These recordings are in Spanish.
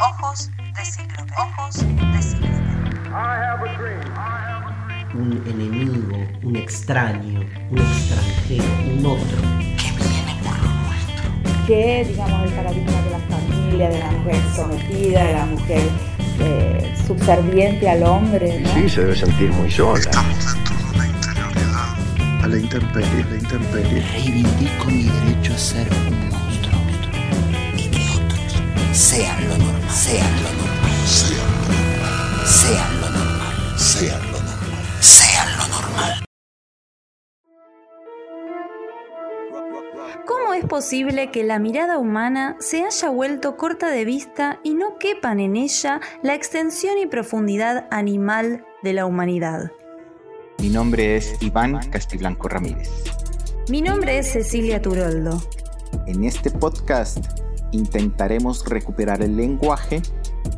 Ojos de cíclope. Ojos de cíclope. un enemigo, un extraño, un extranjero, un otro. que, digamos, el paradigma de la familia, de la mujer sometida, de la mujer eh, subserviente al hombre, ¿no? Sí, se debe sentir muy sola. Estamos dentro de una interioridad. A la intemperie, la intemperie. Reivindico mi derecho a ser un monstruo. Y que otros sean lo normal. Sean lo normal. Sean lo normal. Sean lo normal. Sean lo normal. Sean lo normal. ¿Cómo es posible que la mirada humana se haya vuelto corta de vista y no quepan en ella la extensión y profundidad animal de la humanidad? Mi nombre es Iván Castiblanco Ramírez. Mi nombre es Cecilia Turoldo. En este podcast intentaremos recuperar el lenguaje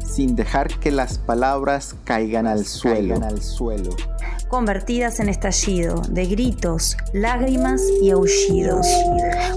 sin dejar que las palabras caigan al suelo. al suelo. convertidas en estallido de gritos, lágrimas y aullidos.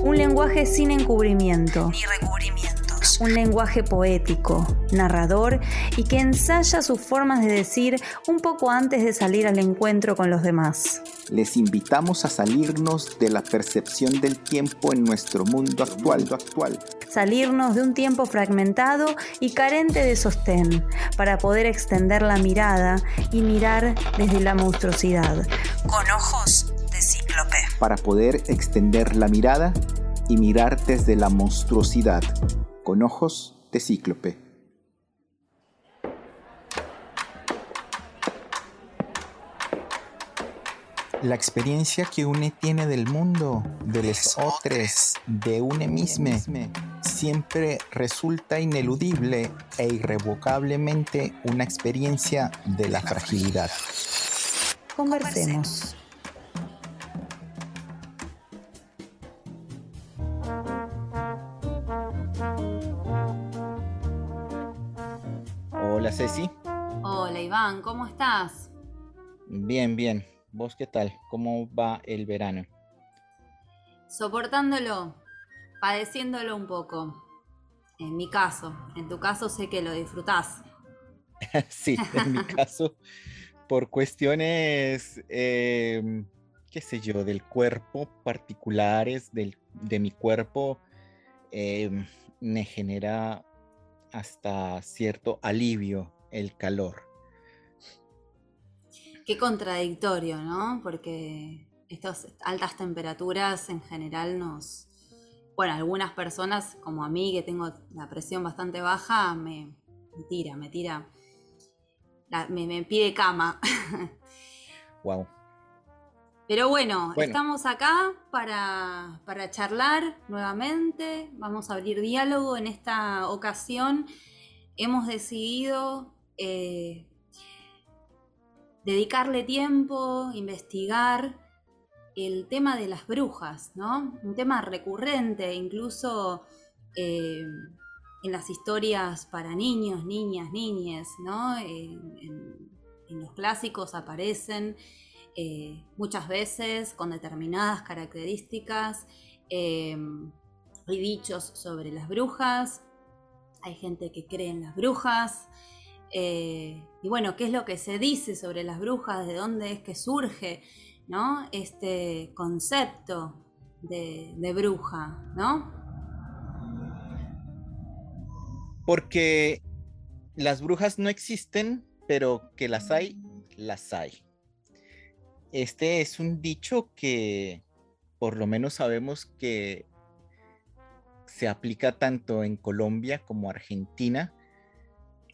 Un lenguaje sin encubrimiento, Ni. Un lenguaje poético, narrador y que ensaya sus formas de decir un poco antes de salir al encuentro con los demás. Les invitamos a salirnos de la percepción del tiempo en nuestro mundo actual. actual. Salirnos de un tiempo fragmentado y carente de sostén para poder extender la mirada y mirar desde la monstruosidad. Con ojos de cíclope. Para poder extender la mirada y mirar desde la monstruosidad con ojos de cíclope. La experiencia que une tiene del mundo, de los otros, de une mismo, siempre resulta ineludible e irrevocablemente una experiencia de la fragilidad. Conversemos. ¿Cómo estás? Bien, bien. ¿Vos qué tal? ¿Cómo va el verano? Soportándolo, padeciéndolo un poco. En mi caso, en tu caso sé que lo disfrutás. sí, en mi caso, por cuestiones, eh, qué sé yo, del cuerpo, particulares del, de mi cuerpo, eh, me genera hasta cierto alivio el calor. Qué contradictorio, ¿no? Porque estas altas temperaturas en general nos... Bueno, algunas personas, como a mí, que tengo la presión bastante baja, me, me tira, me tira. la- me, me pide cama. Wow. Pero bueno, Bueno. estamos acá para, para charlar nuevamente. Vamos a abrir diálogo. En esta ocasión hemos decidido eh, dedicarle tiempo, investigar el tema de las brujas, ¿no? Un tema recurrente, incluso eh, en las historias para niños, niñas, niñes, ¿no? En, los clásicos aparecen eh, muchas veces con determinadas características. eh, hay dichos sobre las brujas, hay gente que cree en las brujas. Eh, y bueno, ¿qué es lo que se dice sobre las brujas? ¿De dónde es que surge ¿no? este concepto de, de bruja? ¿no? Porque las brujas no existen, pero que las hay, las hay. Este es un dicho que por lo menos sabemos que se aplica tanto en Colombia como Argentina.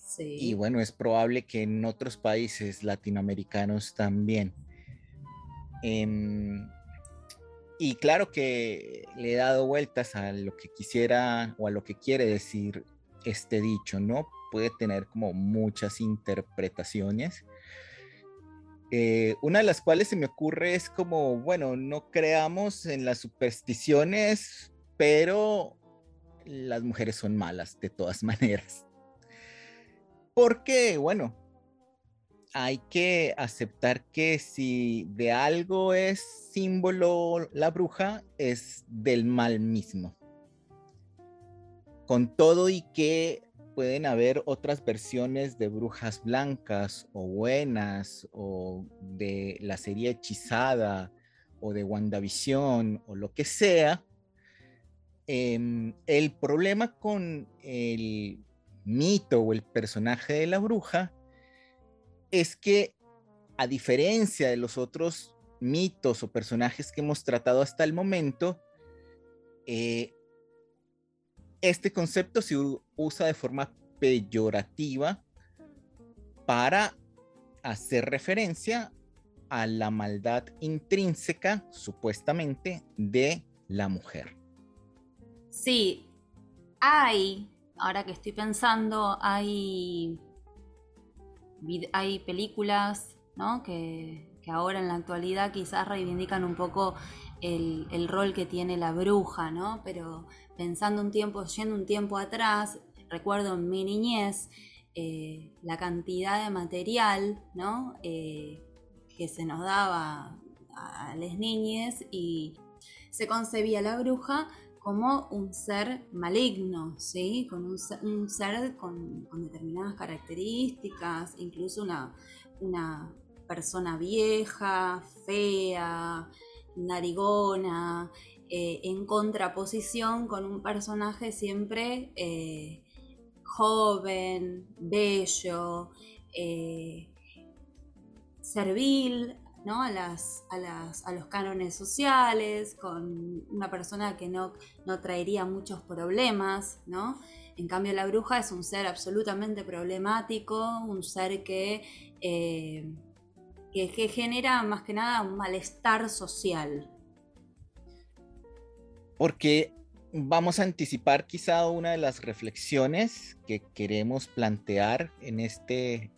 Sí. Y bueno, es probable que en otros países latinoamericanos también. Em, y claro que le he dado vueltas a lo que quisiera o a lo que quiere decir este dicho, ¿no? Puede tener como muchas interpretaciones. Eh, una de las cuales se me ocurre es como, bueno, no creamos en las supersticiones, pero las mujeres son malas de todas maneras. Porque, bueno, hay que aceptar que si de algo es símbolo la bruja, es del mal mismo. Con todo y que, pueden haber otras versiones de brujas blancas o buenas o de la serie hechizada o de WandaVision o lo que sea. Em, el problema con el mito o el personaje de la bruja es que a diferencia de los otros mitos o personajes que hemos tratado hasta el momento, eh, este concepto se usa de forma peyorativa para hacer referencia a la maldad intrínseca, supuestamente, de la mujer. Sí, hay, ahora que estoy pensando, hay, hay películas ¿no? que, que ahora en la actualidad quizás reivindican un poco el, el, rol que tiene la bruja, ¿no? Pero pensando un tiempo, yendo un tiempo atrás, recuerdo en mi niñez eh, la cantidad de material, ¿no? Eh, que se nos daba a las niñas y se concebía la bruja como un ser maligno, ¿sí? Con un ser, con, determinadas características, incluso una, una persona vieja, fea, narigona, eh, en contraposición con un personaje siempre eh, joven, bello, eh, servil, ¿no? A, las, a, los cánones sociales, con una persona que no, no traería muchos problemas, ¿no? En cambio, la bruja es un ser absolutamente problemático, un ser que que, genera más que nada un malestar social. Porque vamos a anticipar quizá una de las reflexiones que queremos plantear en este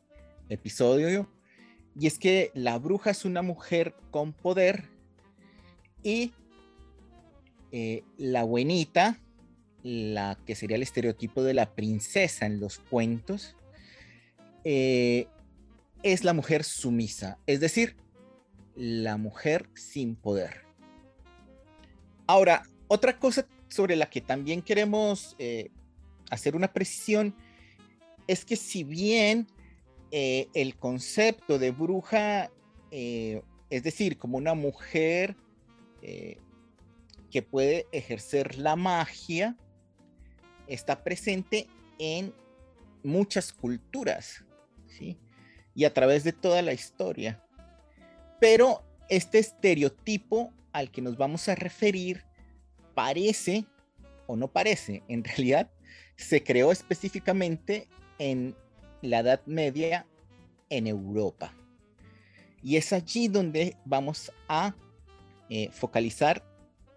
episodio, y es que la bruja es una mujer con poder y eh, la buenita, la que sería el estereotipo de la princesa en los cuentos, eh, es la mujer sumisa, es decir, la mujer sin poder. Ahora, otra cosa sobre la que también queremos eh, hacer una precisión es que si bien eh, el concepto de bruja, eh, es decir, como una mujer que puede ejercer la magia, está presente en muchas culturas, y a través de toda la historia. Pero este estereotipo al que nos vamos a referir parece o no parece, en realidad se creó específicamente en la Edad Media en Europa. Y es allí donde vamos a eh, focalizar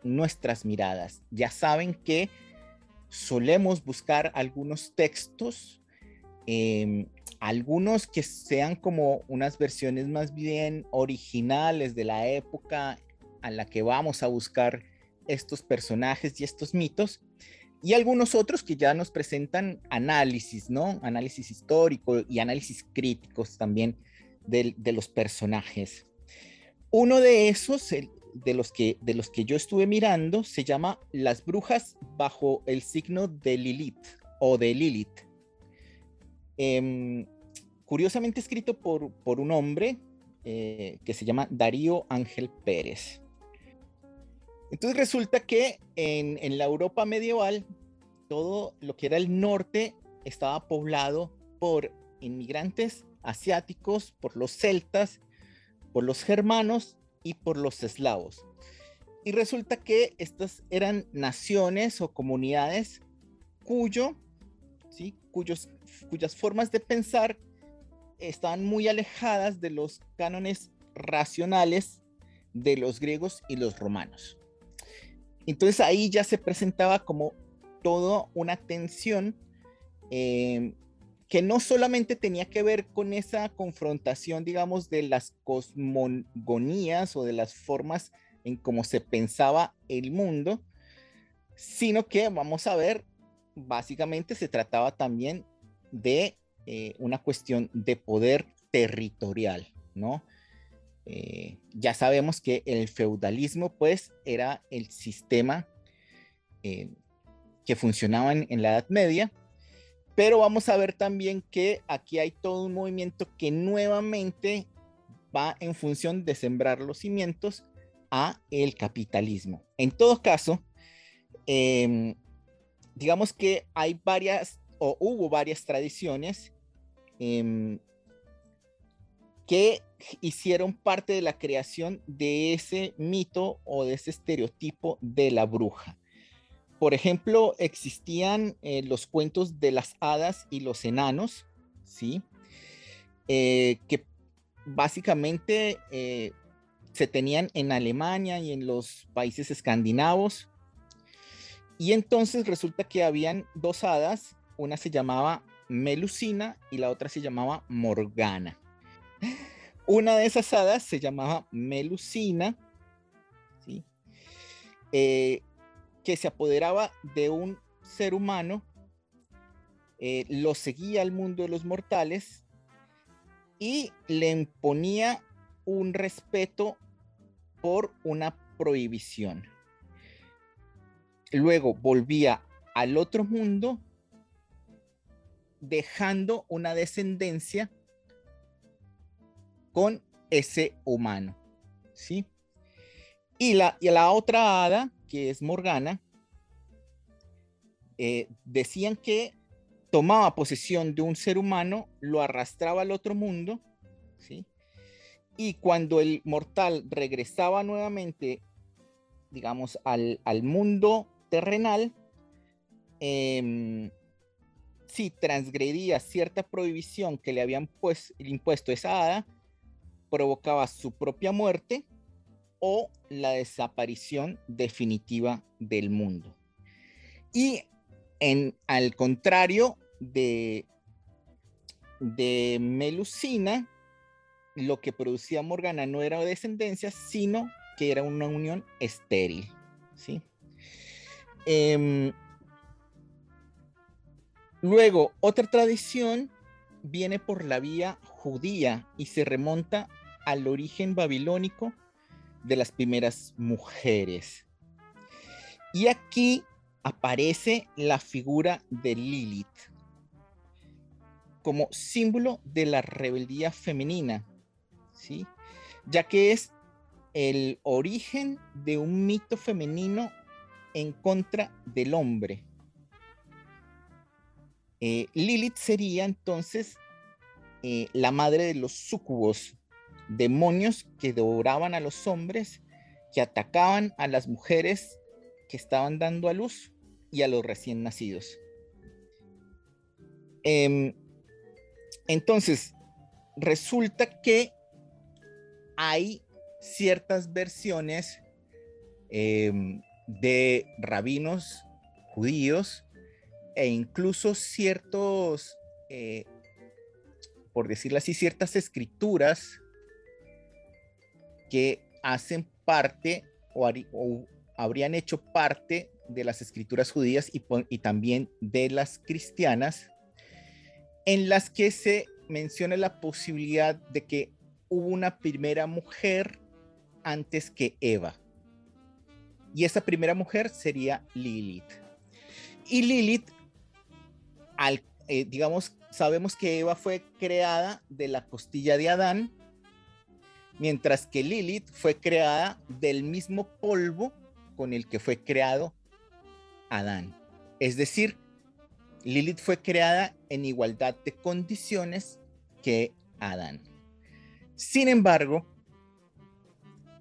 nuestras miradas. Ya saben que solemos buscar algunos textos eh, algunos que sean como unas versiones más bien originales de la época a la que vamos a buscar estos personajes y estos mitos, y algunos otros que ya nos presentan análisis, ¿no? Análisis histórico y análisis críticos también de, de los personajes. Uno de esos, de los, que, de los que yo estuve mirando, se llama Las brujas bajo el signo de Lilith o de Lilith. Eh, curiosamente escrito por, por un hombre eh, que se llama Darío Ángel Pérez. Entonces resulta que en, la Europa medieval, todo lo que era el norte estaba poblado por inmigrantes asiáticos, por los celtas, por los germanos y por los eslavos. Y resulta que estas eran naciones o comunidades cuyo, ¿sí? Cuyos, cuyas formas de pensar estaban muy alejadas de los cánones racionales de los griegos y los romanos. Entonces ahí ya se presentaba como toda una tensión eh, que no solamente tenía que ver con esa confrontación, digamos, de las cosmogonías o de las formas en cómo se pensaba el mundo, sino que, vamos a ver, básicamente se trataba también de eh, una cuestión de poder territorial, ¿no? Eh, ya sabemos que el feudalismo, pues, era el sistema eh, que funcionaba en, la Edad Media Pero vamos a ver también que aquí hay todo un movimiento que nuevamente va en función de sembrar los cimientos a el capitalismo. En todo caso, em, digamos que hay varias o hubo varias tradiciones em, que hicieron parte de la creación de ese mito o de ese estereotipo de la bruja. Por ejemplo, existían eh, los cuentos de las hadas y los enanos, ¿sí? Eh, que básicamente eh, se tenían en Alemania y en los países escandinavos. Y entonces resulta que habían dos hadas, una se llamaba Melusina y la otra se llamaba Morgana. Una de esas hadas se llamaba Melusina, ¿sí? que se apoderaba de un ser humano, eh, lo seguía al mundo de los mortales y le imponía un respeto por una prohibición. Luego volvía al otro mundo dejando una descendencia con ese humano, ¿sí? Y la, y la otra hada que es Morgana, eh, decían que tomaba posesión de un ser humano, lo arrastraba al otro mundo, ¿sí? Y cuando el mortal regresaba nuevamente, digamos, al, mundo terrenal, eh, si transgredía cierta prohibición que le habían pues, impuesto esa hada, provocaba su propia muerte o la desaparición definitiva del mundo. Y en, al contrario de, de Melusina, lo que producía Morgana no era descendencia, sino que era una unión estéril. ¿sí? Em, luego, otra tradición viene por la vía judía y se remonta al origen babilónico de las primeras mujeres. Y aquí aparece la figura de Lilith como símbolo de la rebeldía femenina, ¿sí? ya que es el origen de un mito femenino en contra del hombre. Eh, Lilith sería entonces eh, la madre de los súcubos, demonios que devoraban a los hombres, que atacaban a las mujeres que estaban dando a luz y a los recién nacidos. Em, entonces, resulta que hay ciertas versiones em, de rabinos judíos e incluso ciertos, eh, por decirlo así, ciertas escrituras que hacen parte o, habrían hecho parte de las escrituras judías y, también de las cristianas, en las que se menciona la posibilidad de que hubo una primera mujer antes que Eva. Y esa primera mujer sería Lilith. Y Lilith, al, eh, digamos, sabemos que Eva fue creada de la costilla de Adán mientras que Lilith fue creada del mismo polvo con el que fue creado Adán. Es decir, Lilith fue creada en igualdad de condiciones que Adán. Sin embargo,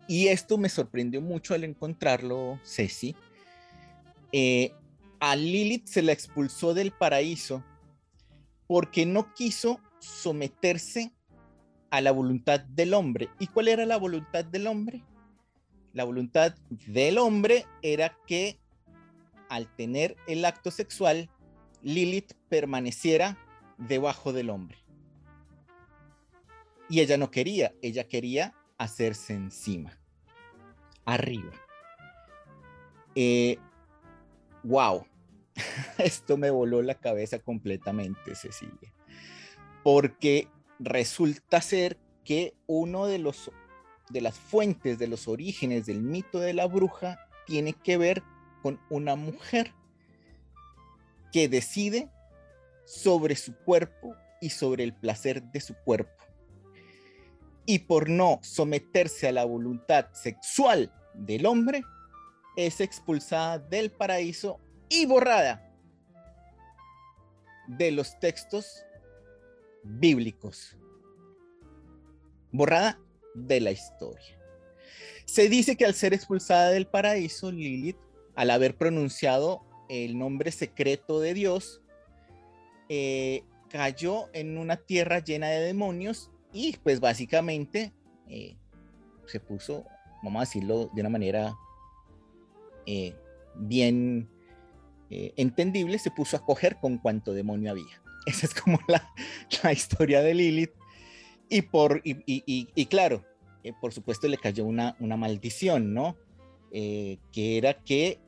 y esto me sorprendió mucho al encontrarlo, Ceci, eh, a Lilith se la expulsó del paraíso porque no quiso someterse a la voluntad del hombre. ¿Y cuál era la voluntad del hombre? La voluntad del hombre era que al tener el acto sexual, Lilith permaneciera debajo del hombre. Y ella no quería, ella quería hacerse encima, arriba. wow, eh, esto me voló la cabeza completamente, Cecilia. Porque resulta ser que uno de los de las fuentes de los orígenes del mito de la bruja tiene que ver con una mujer que decide sobre su cuerpo y sobre el placer de su cuerpo. Y por no someterse a la voluntad sexual del hombre, es expulsada del paraíso y borrada de los textos bíblicos. Borrada de la historia. Se dice que al ser expulsada del paraíso, Lilith, al haber pronunciado el nombre secreto de Dios, eh, cayó en una tierra llena de demonios y pues básicamente eh, se puso, vamos a decirlo de una manera eh, bien entendible, se puso a coger con cuanto demonio había. Esa es como la, historia de Lilith. Y, por, y, claro, por supuesto le cayó una, una maldición, ¿no? que era que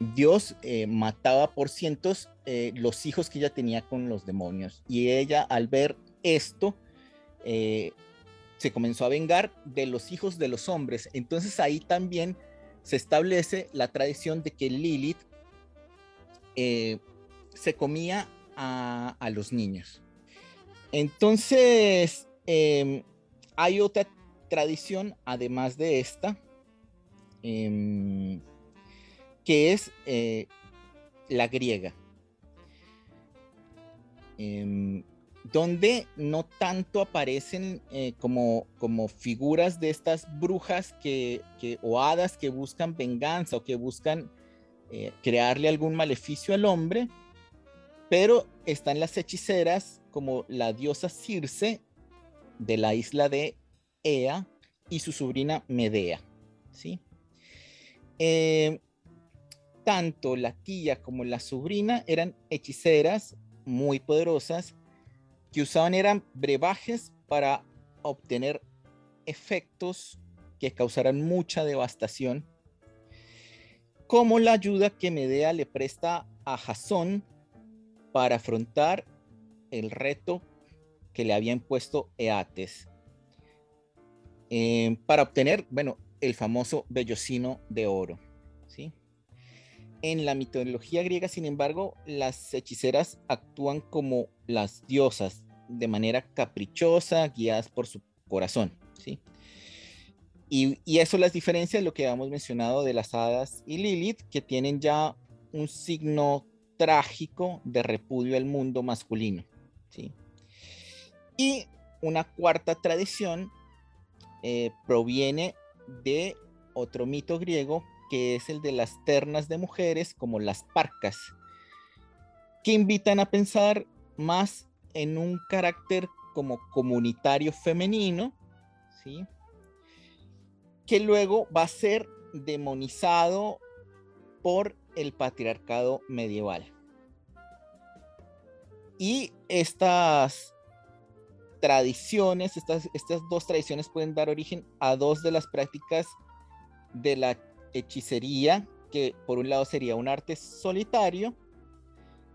Dios eh, mataba por cientos eh, los hijos que ella tenía con los demonios. Y ella al ver esto, eh, se comenzó a vengar de los hijos de los hombres. Entonces ahí también se establece la tradición de que Lilith se comía a, los niños. Entonces, em, hay otra tradición, además de esta, em, que es eh, la griega, em, donde no tanto aparecen eh, como, como figuras de estas brujas que, o hadas que buscan venganza o que buscan eh, crearle algún maleficio al hombre, pero están las hechiceras como la diosa Circe de la isla de Ea y su sobrina Medea, ¿sí? tanto la tía como la sobrina eran hechiceras muy poderosas que usaban eran brebajes para obtener efectos que causaran mucha devastación, como la ayuda que Medea le presta a Jasón para afrontar el reto que le había impuesto Eates, eh, para obtener, bueno, el famoso vellocino de oro. ¿sí? En la mitología griega, sin embargo, las hechiceras actúan como las diosas, de manera caprichosa, guiadas por su corazón. ¿sí? Y, eso las diferencia de lo que habíamos mencionado de las hadas y Lilith, que tienen ya un signo trágico de repudio al mundo masculino. ¿sí? Y una cuarta tradición eh, proviene de otro mito griego que es el de las ternas de mujeres como las parcas, que invitan a pensar más en un carácter como comunitario femenino, ¿sí? que luego va a ser demonizado por el patriarcado medieval. Y estas tradiciones, estas, estas dos tradiciones pueden dar origen a dos de las prácticas de la hechicería, que por un lado sería un arte solitario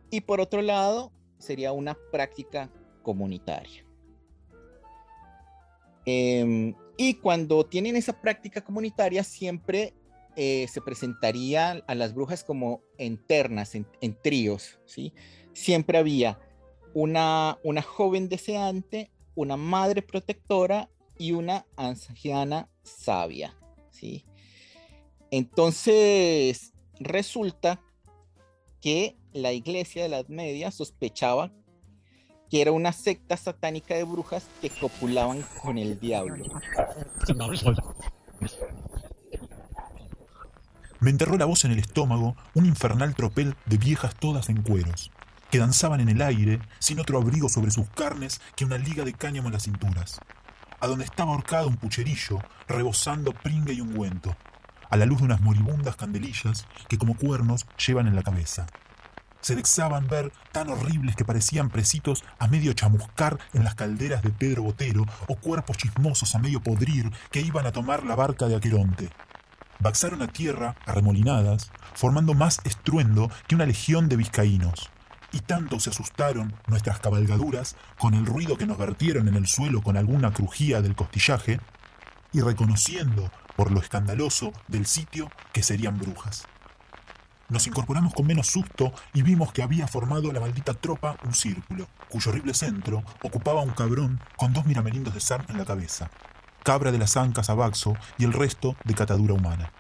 y por otro lado sería una práctica comunitaria. Em, y cuando tienen esa práctica comunitaria siempre eh, se presentaría a las brujas como en ternas, en, tríos, ¿sí? Siempre había una, una joven deseante, una madre protectora y una anciana sabia, ¿sí? Entonces, resulta que la iglesia de la Edad Media sospechaba que era una secta satánica de brujas que copulaban con el diablo. Me enterró la voz en el estómago un infernal tropel de viejas todas en cueros, que danzaban en el aire sin otro abrigo sobre sus carnes que una liga de cáñamo en las cinturas, a donde estaba ahorcado un pucherillo rebosando pringue y ungüento a la luz de unas moribundas candelillas que como cuernos llevan en la cabeza. Se vexaban ver tan horribles que parecían presitos a medio chamuscar en las calderas de Pedro Botero o cuerpos chismosos a medio podrir que iban a tomar la barca de Aqueronte. Baxaron a tierra, arremolinadas, formando más estruendo que una legión de vizcaínos. Y tanto se asustaron nuestras cabalgaduras con el ruido que nos vertieron en el suelo con alguna crujía del costillaje, y reconociendo por lo escandaloso del sitio que serían brujas. Nos incorporamos con menos susto y vimos que había formado la maldita tropa un círculo, cuyo horrible centro ocupaba un cabrón con dos miramerindos de sar en la cabeza, cabra de las ancas a Baxo y el resto de catadura humana.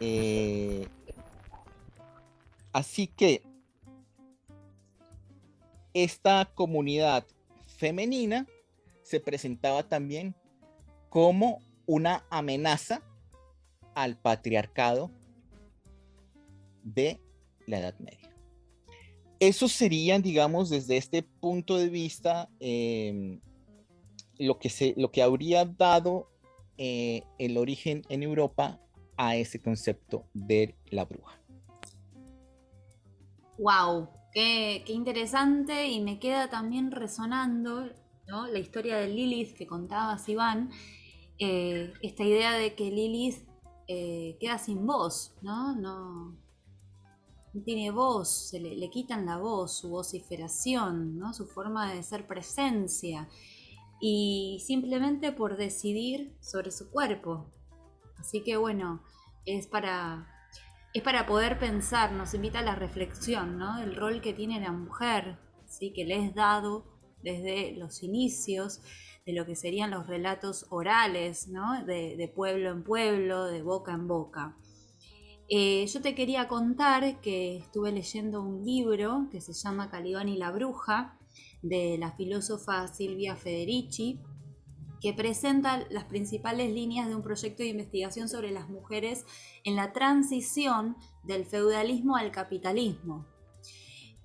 Eh, así que esta comunidad femenina se presentaba también como una amenaza al patriarcado de la Edad Media. Eso sería, digamos, desde este punto de vista, em, lo, que se, lo que habría dado eh, el origen en Europa a ese concepto de la bruja. ¡Wow! Qué, qué interesante y me queda también resonando ¿no? la historia de Lilith que contabas, Iván, eh, esta idea de que Lilith eh, queda sin voz, ¿no? No, tiene voz, se le, le, quitan la voz, su vociferación, ¿no? su forma de ser presencia, y simplemente por decidir sobre su cuerpo. Así que bueno, es para, es para poder pensar, nos invita a la reflexión, ¿no? El rol que tiene la mujer, ¿sí? que le es dado desde los inicios de lo que serían los relatos orales, ¿no? de pueblo en pueblo, de boca en boca. Eh, yo te quería contar que estuve leyendo un libro que se llama Calibán y la Bruja, de la filósofa Silvia Federici, que presenta las principales líneas de un proyecto de investigación sobre las mujeres en la transición del feudalismo al capitalismo.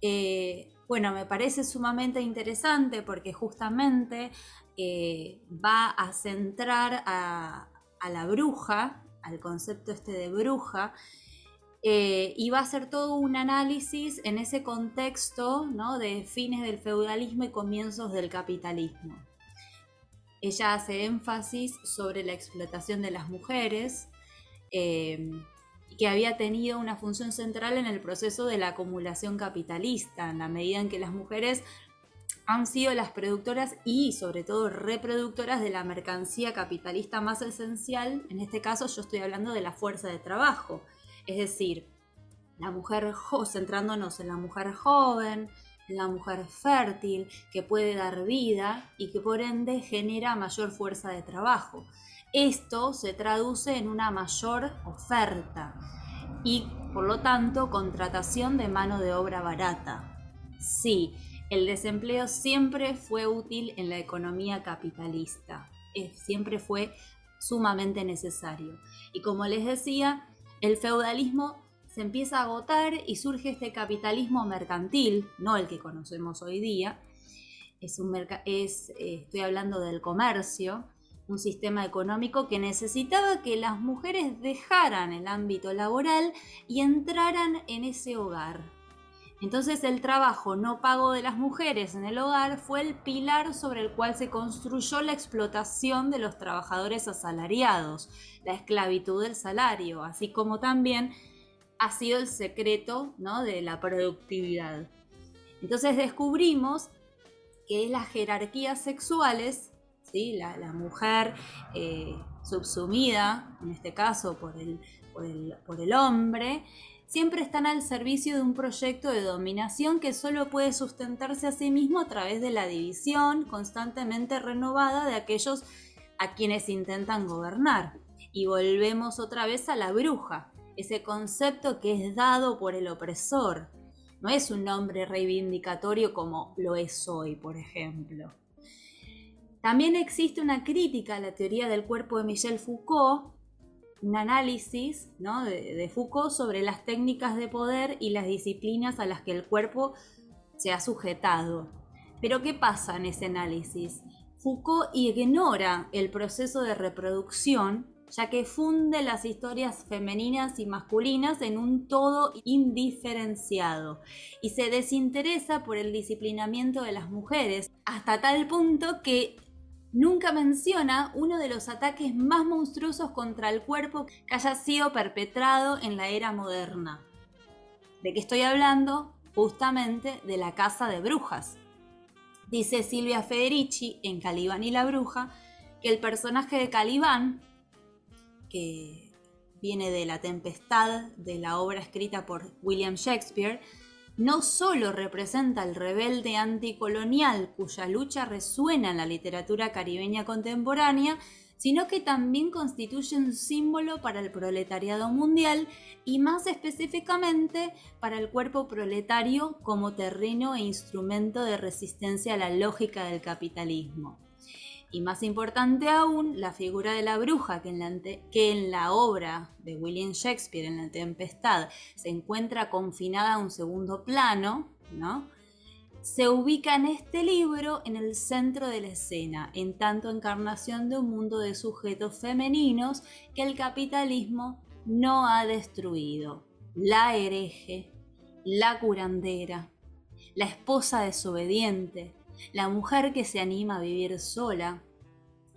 Eh, bueno, me parece sumamente interesante porque justamente eh, va a centrar a, a, la bruja, al concepto este de bruja, eh, y va a hacer todo un análisis en ese contexto ¿no? de fines del feudalismo y comienzos del capitalismo. Ella hace énfasis sobre la explotación de las mujeres, eh, que había tenido una función central en el proceso de la acumulación capitalista, en la medida en que las mujeres han sido las productoras y sobre todo reproductoras de la mercancía capitalista más esencial, en este caso yo estoy hablando de la fuerza de trabajo, es decir, la mujer, centrándonos en la mujer joven, en la mujer fértil, que puede dar vida y que por ende genera mayor fuerza de trabajo. Esto se traduce en una mayor oferta y por lo tanto contratación de mano de obra barata. Sí, el desempleo siempre fue útil en la economía capitalista, siempre fue sumamente necesario. Y como les decía, el feudalismo se empieza a agotar y surge este capitalismo mercantil, no el que conocemos hoy día. Es un es, eh, estoy hablando del comercio, un sistema económico que necesitaba que las mujeres dejaran el ámbito laboral y entraran en ese hogar. Entonces el trabajo no pago de las mujeres en el hogar fue el pilar sobre el cual se construyó la explotación de los trabajadores asalariados, la esclavitud del salario, así como también ha sido el secreto ¿no? de la productividad. Entonces descubrimos que las jerarquías sexuales, ¿sí? la, mujer eh, subsumida, en este caso por el hombre, siempre están al servicio de un proyecto de dominación que solo puede sustentarse a sí mismo a través de la división constantemente renovada de aquellos a quienes intentan gobernar. Y volvemos otra vez a la bruja, ese concepto que es dado por el opresor. No es un nombre reivindicatorio como lo es hoy, por ejemplo. También existe una crítica a la teoría del cuerpo de Michel Foucault, un análisis ¿no? de, de, Foucault sobre las técnicas de poder y las disciplinas a las que el cuerpo se ha sujetado. Pero ¿qué pasa en ese análisis? Foucault ignora el proceso de reproducción ya que funde las historias femeninas y masculinas en un todo indiferenciado y se desinteresa por el disciplinamiento de las mujeres, hasta tal punto que nunca menciona uno de los ataques más monstruosos contra el cuerpo que haya sido perpetrado en la era moderna. ¿De qué estoy hablando? Justamente de la casa de brujas. Dice Silvia Federici en Calibán y la bruja que el personaje de Calibán que viene de La Tempestad, de la obra escrita por William Shakespeare, no solo representa al rebelde anticolonial cuya lucha resuena en la literatura caribeña contemporánea, sino que también constituye un símbolo para el proletariado mundial y más específicamente para el cuerpo proletario como terreno e instrumento de resistencia a la lógica del capitalismo. Y más importante aún, la figura de la bruja, que en, la, obra de William Shakespeare, en La Tempestad, se encuentra confinada a un segundo plano, ¿no? se ubica en este libro en el centro de la escena, en tanto encarnación de un mundo de sujetos femeninos que el capitalismo no ha destruido. La hereje, la curandera, la esposa desobediente, la mujer que se anima a vivir sola,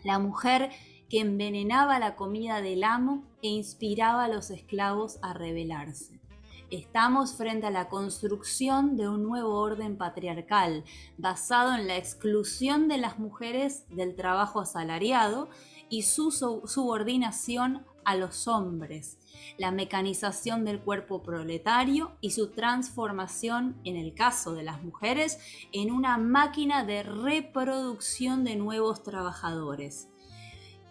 la mujer que envenenaba la comida del amo e inspiraba a los esclavos a rebelarse. Estamos frente a la construcción de un nuevo orden patriarcal basado en la exclusión de las mujeres del trabajo asalariado y su subordinación a los hombres, la mecanización del cuerpo proletario y su transformación, en el caso de las mujeres, en una máquina de reproducción de nuevos trabajadores.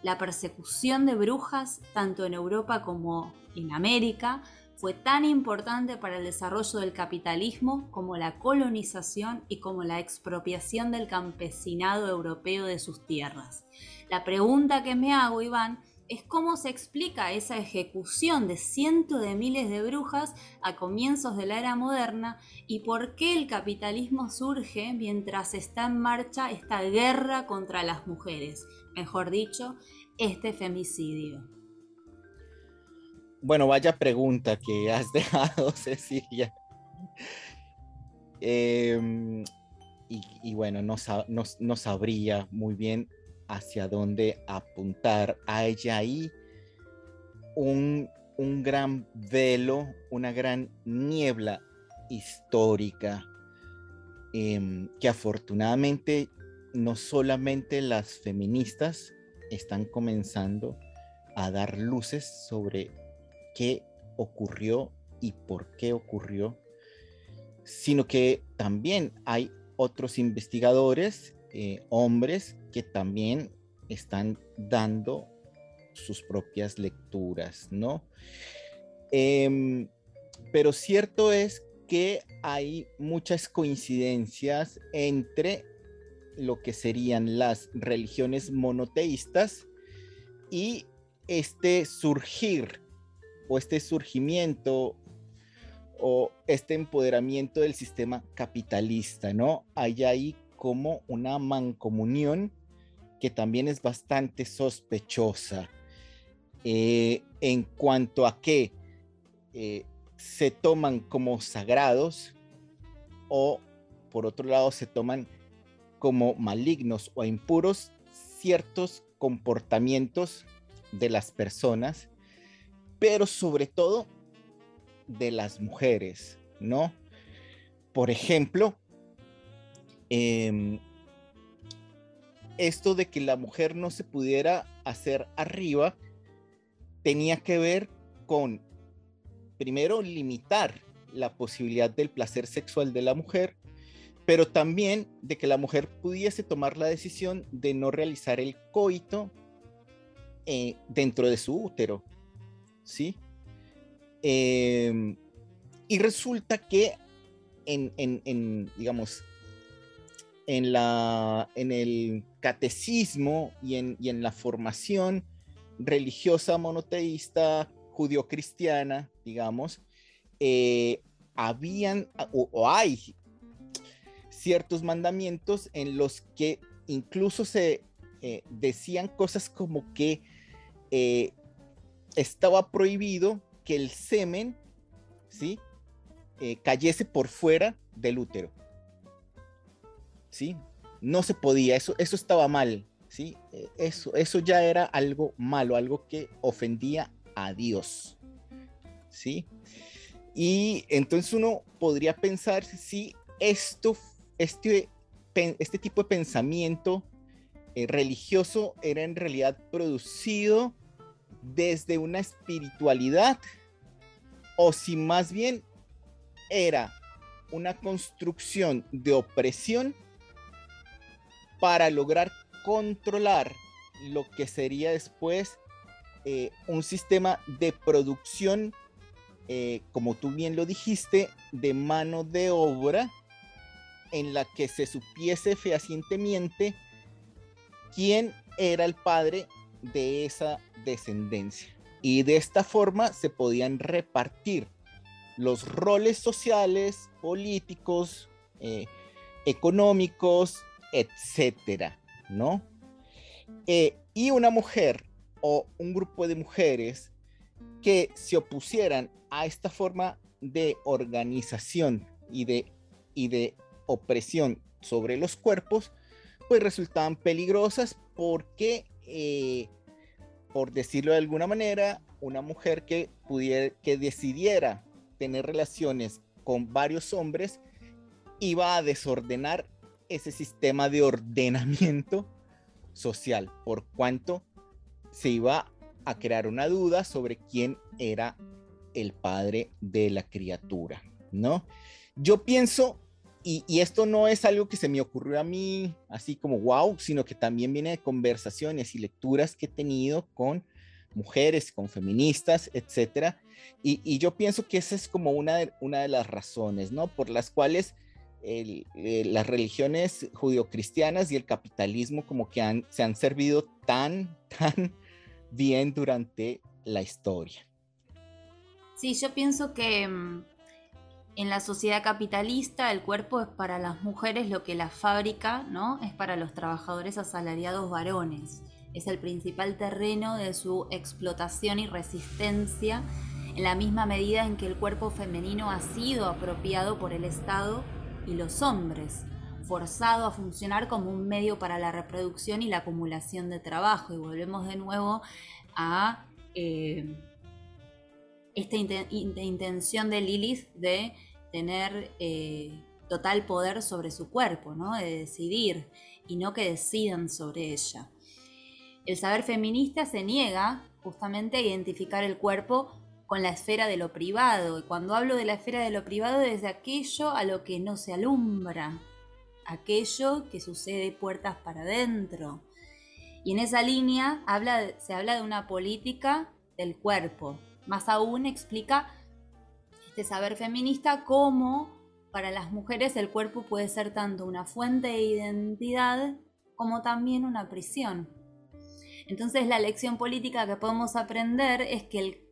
La persecución de brujas, tanto en Europa como en América, fue tan importante para el desarrollo del capitalismo como la colonización y como la expropiación del campesinado europeo de sus tierras. La pregunta que me hago, Iván, es cómo se explica esa ejecución de cientos de miles de brujas a comienzos de la era moderna y por qué el capitalismo surge mientras está en marcha esta guerra contra las mujeres, mejor dicho, este femicidio. Bueno, vaya pregunta que has dejado, Cecilia. Em, y, bueno, no, no sabría muy bien hacia dónde apuntar. Hay ahí un, gran velo, una gran niebla histórica em, que afortunadamente no solamente las feministas están comenzando a dar luces sobre qué ocurrió y por qué ocurrió, sino que también hay otros investigadores, eh, hombres, que también están dando sus propias lecturas, ¿no? Em, pero cierto es que hay muchas coincidencias entre lo que serían las religiones monoteístas y este surgir o este surgimiento o este empoderamiento del sistema capitalista, ¿no? Hay ahí como una mancomunión que también es bastante sospechosa eh, en cuanto a que eh, se toman como sagrados o por otro lado se toman como malignos o impuros ciertos comportamientos de las personas, pero sobre todo de las mujeres, ¿no? Por ejemplo, eh, esto de que la mujer no se pudiera hacer arriba tenía que ver con, primero, limitar la posibilidad del placer sexual de la mujer, pero también de que la mujer pudiese tomar la decisión de no realizar el coito eh, dentro de su útero, ¿sí? Em, y resulta que en, en, digamos, en, la, en el catecismo y en, la formación religiosa monoteísta judío-cristiana, digamos, eh, habían o, hay ciertos mandamientos en los que incluso se eh, decían cosas como que eh, estaba prohibido que el semen, ¿sí? cayese por fuera del útero. ¿sí? No se podía, eso, eso estaba mal, ¿sí? E, eso, eso ya era algo malo, algo que ofendía a Dios, ¿sí? Y entonces uno podría pensar si esto, este, este tipo de pensamiento eh, religioso era en realidad producido desde una espiritualidad o si más bien era una construcción de opresión para lograr controlar lo que sería después eh, un sistema de producción, eh, como tú bien lo dijiste, de mano de obra en la que se supiese fehacientemente quién era el padre de esa descendencia. Y de esta forma se podían repartir los roles sociales, políticos, eh, económicos, etcétera, ¿no? Eh, y una mujer o un grupo de mujeres que se opusieran a esta forma de organización y de, y de opresión sobre los cuerpos, pues resultaban peligrosas porque, eh, por decirlo de alguna manera, una mujer que pudiera, que decidiera tener relaciones con varios hombres iba a desordenar ese sistema de ordenamiento social, por cuanto se iba a crear una duda sobre quién era el padre de la criatura, ¿no? Yo pienso, y, esto no es algo que se me ocurrió a mí así como wow, sino que también viene de conversaciones y lecturas que he tenido con mujeres, con feministas, etcétera. Y, y yo pienso que esa es como una de, una de las razones, ¿no? Por las cuales eh, las religiones judio-cristianas y el capitalismo como que se han servido tan, tan bien durante la historia. Sí, yo pienso que mm, en la sociedad capitalista el cuerpo es para las mujeres lo que la fábrica, ¿no? Es para los trabajadores asalariados varones. Es el principal terreno de su explotación y resistencia en la misma medida en que el cuerpo femenino ha sido apropiado por el Estado y los hombres, forzado a funcionar como un medio para la reproducción y la acumulación de trabajo. Y volvemos de nuevo a eh, esta intención de Lilith de tener eh, total poder sobre su cuerpo, ¿no? de decidir y no que decidan sobre ella. El saber feminista se niega justamente a identificar el cuerpo con la esfera de lo privado. Y cuando hablo de la esfera de lo privado es de aquello a lo que no se alumbra, aquello que sucede puertas para adentro. Y en esa línea se habla de una política del cuerpo. Más aún explica este saber feminista cómo para las mujeres el cuerpo puede ser tanto una fuente de identidad como también una prisión. Entonces la lección política que podemos aprender es que el,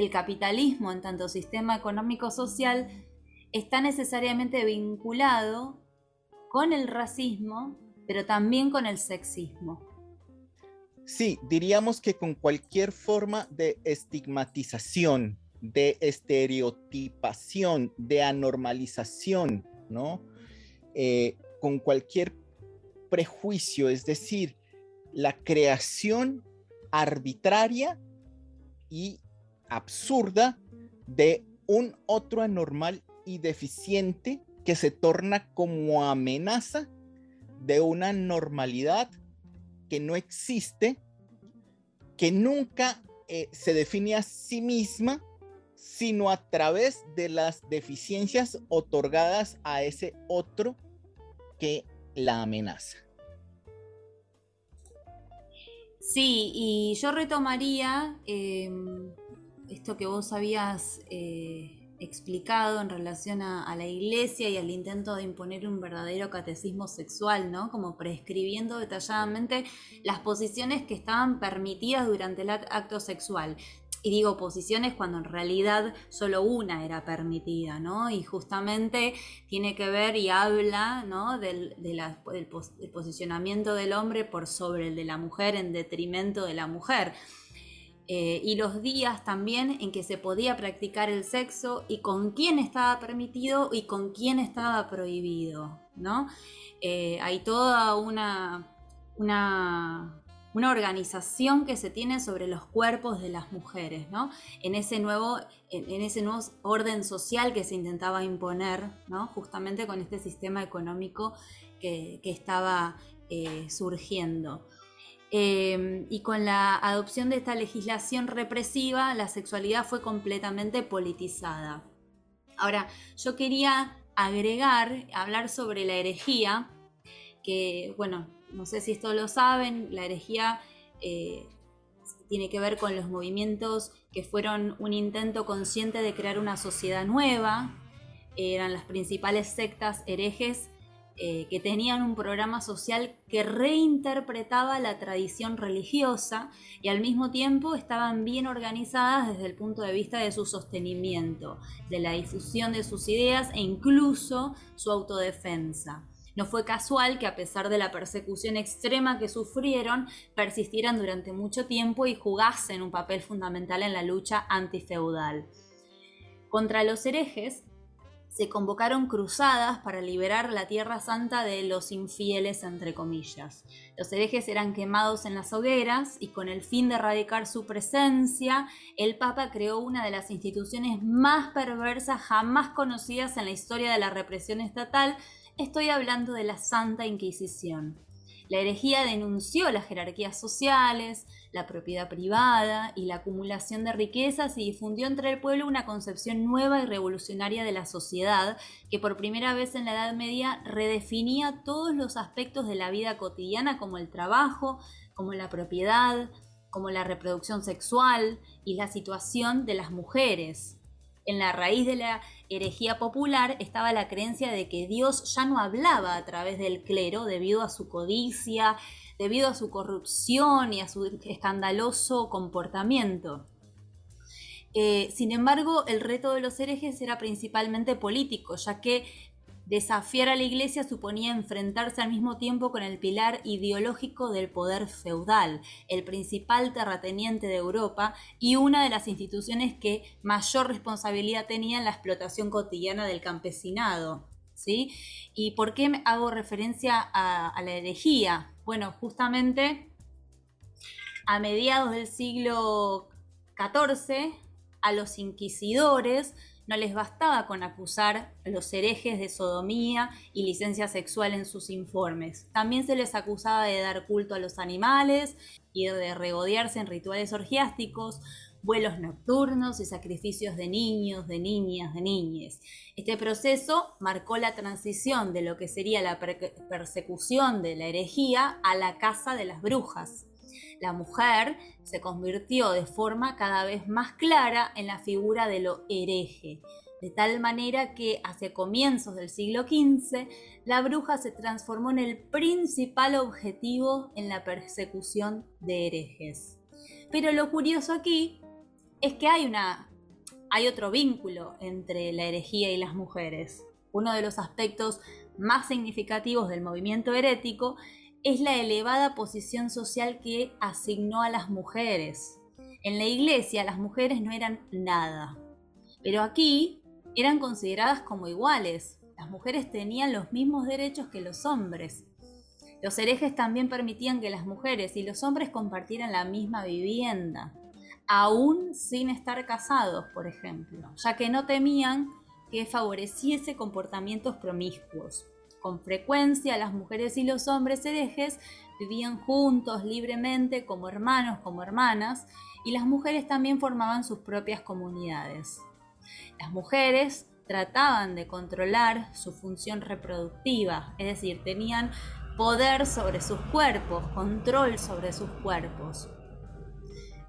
el capitalismo en tanto sistema económico-social está necesariamente vinculado con el racismo, pero también con el sexismo. Sí, diríamos que con cualquier forma de estigmatización, de estereotipación, de anormalización, ¿no? Eh, con cualquier prejuicio, es decir, la creación arbitraria y absurda de un otro anormal y deficiente que se torna como amenaza de una normalidad que no existe, que nunca eh, se define a sí misma, sino a través de las deficiencias otorgadas a ese otro que la amenaza. Sí, y yo retomaría em, esto que vos habías eh, explicado en relación a, la iglesia y al intento de imponer un verdadero catecismo sexual, ¿no? Como prescribiendo detalladamente las posiciones que estaban permitidas durante el acto sexual. Y digo posiciones cuando en realidad solo una era permitida, ¿no? Y justamente tiene que ver y habla, ¿no? Del posicionamiento del hombre por sobre el de la mujer en detrimento de la mujer. Eh, y los días también en que se podía practicar el sexo y con quién estaba permitido y con quién estaba prohibido, ¿no? Eh, hay toda una, una, una, organización que se tiene sobre los cuerpos de las mujeres, ¿no? En ese nuevo, en, ese nuevo orden social que se intentaba imponer, ¿no? Justamente con este sistema económico que, que estaba eh, surgiendo. Eh, y con la adopción de esta legislación represiva, la sexualidad fue completamente politizada. Ahora, yo quería agregar, hablar sobre la herejía, que, bueno, no sé si esto lo saben, la herejía eh, tiene que ver con los movimientos que fueron un intento consciente de crear una sociedad nueva, eran las principales sectas herejes eh, que tenían un programa social que reinterpretaba la tradición religiosa y al mismo tiempo estaban bien organizadas desde el punto de vista de su sostenimiento, de la difusión de sus ideas e incluso su autodefensa. No fue casual que a pesar de la persecución extrema que sufrieron, persistieran durante mucho tiempo y jugasen un papel fundamental en la lucha antifeudal. Contra los herejes, se convocaron cruzadas para liberar la Tierra Santa de los infieles, entre comillas. Los herejes eran quemados en las hogueras y con el fin de erradicar su presencia, el Papa creó una de las instituciones más perversas jamás conocidas en la historia de la represión estatal. Estoy hablando de la Santa Inquisición. La herejía denunció las jerarquías sociales, la propiedad privada y la acumulación de riquezas y difundió entre el pueblo una concepción nueva y revolucionaria de la sociedad que por primera vez en la Edad Media redefinía todos los aspectos de la vida cotidiana como el trabajo, como la propiedad, como la reproducción sexual y la situación de las mujeres. En la raíz de la herejía popular estaba la creencia de que Dios ya no hablaba a través del clero debido a su codicia, debido a su corrupción y a su escandaloso comportamiento. Eh, sin embargo, el reto de los herejes era principalmente político, ya que Desafiar a la Iglesia suponía enfrentarse al mismo tiempo con el pilar ideológico del poder feudal, el principal terrateniente de Europa y una de las instituciones que mayor responsabilidad tenía en la explotación cotidiana del campesinado. ¿Y por qué hago referencia a, a la herejía? Bueno, justamente a mediados del siglo XIV, a los inquisidores no les bastaba con acusar a los herejes de sodomía y licencia sexual en sus informes. También se les acusaba de dar culto a los animales y de regodearse en rituales orgiásticos, vuelos nocturnos y sacrificios de niños, de niñas, de niñes. Este proceso marcó la transición de lo que sería la persecución de la herejía a la casa de las brujas. La mujer se convirtió de forma cada vez más clara en la figura de lo hereje, de tal manera que hacia comienzos del siglo XV la bruja se transformó en el principal objetivo en la persecución de herejes. Pero lo curioso aquí es que hay, otro vínculo entre la herejía y las mujeres. Uno de los aspectos más significativos del movimiento herético es la elevada posición social que asignó a las mujeres. En la iglesia las mujeres no eran nada, pero aquí eran consideradas como iguales. Las mujeres tenían los mismos derechos que los hombres. Los herejes también permitían que las mujeres y los hombres compartieran la misma vivienda, aún sin estar casados, por ejemplo, ya que no temían que favoreciese comportamientos promiscuos. Con frecuencia las mujeres y los hombres herejes vivían juntos libremente como hermanos, como hermanas, y las mujeres también formaban sus propias comunidades. Las mujeres trataban de controlar su función reproductiva, es decir, tenían poder sobre sus cuerpos, control sobre sus cuerpos.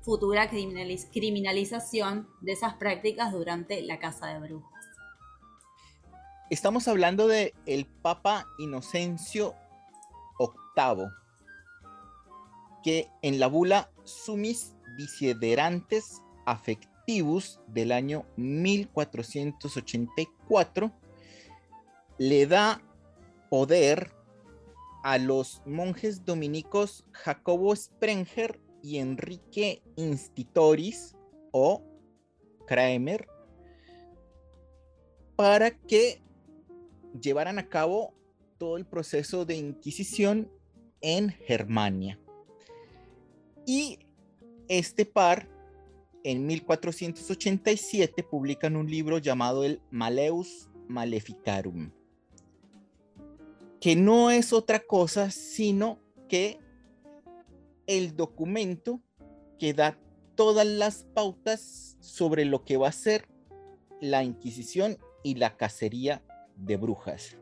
Futura criminalización de esas prácticas durante la Casa de Brujas. Estamos hablando de el Papa Inocencio VIII, que en la bula Sumis Disiderantes Affectivus del año 1484 le da poder a los monjes dominicos Jacobo Sprenger y Enrique Institoris o Kramer para que llevaran a cabo todo el proceso de Inquisición en Germania. Y este par, en 1487, publican un libro llamado el Maleus Maleficarum, que no es otra cosa sino que el documento que da todas las pautas sobre lo que va a ser la Inquisición y la cacería de brujas.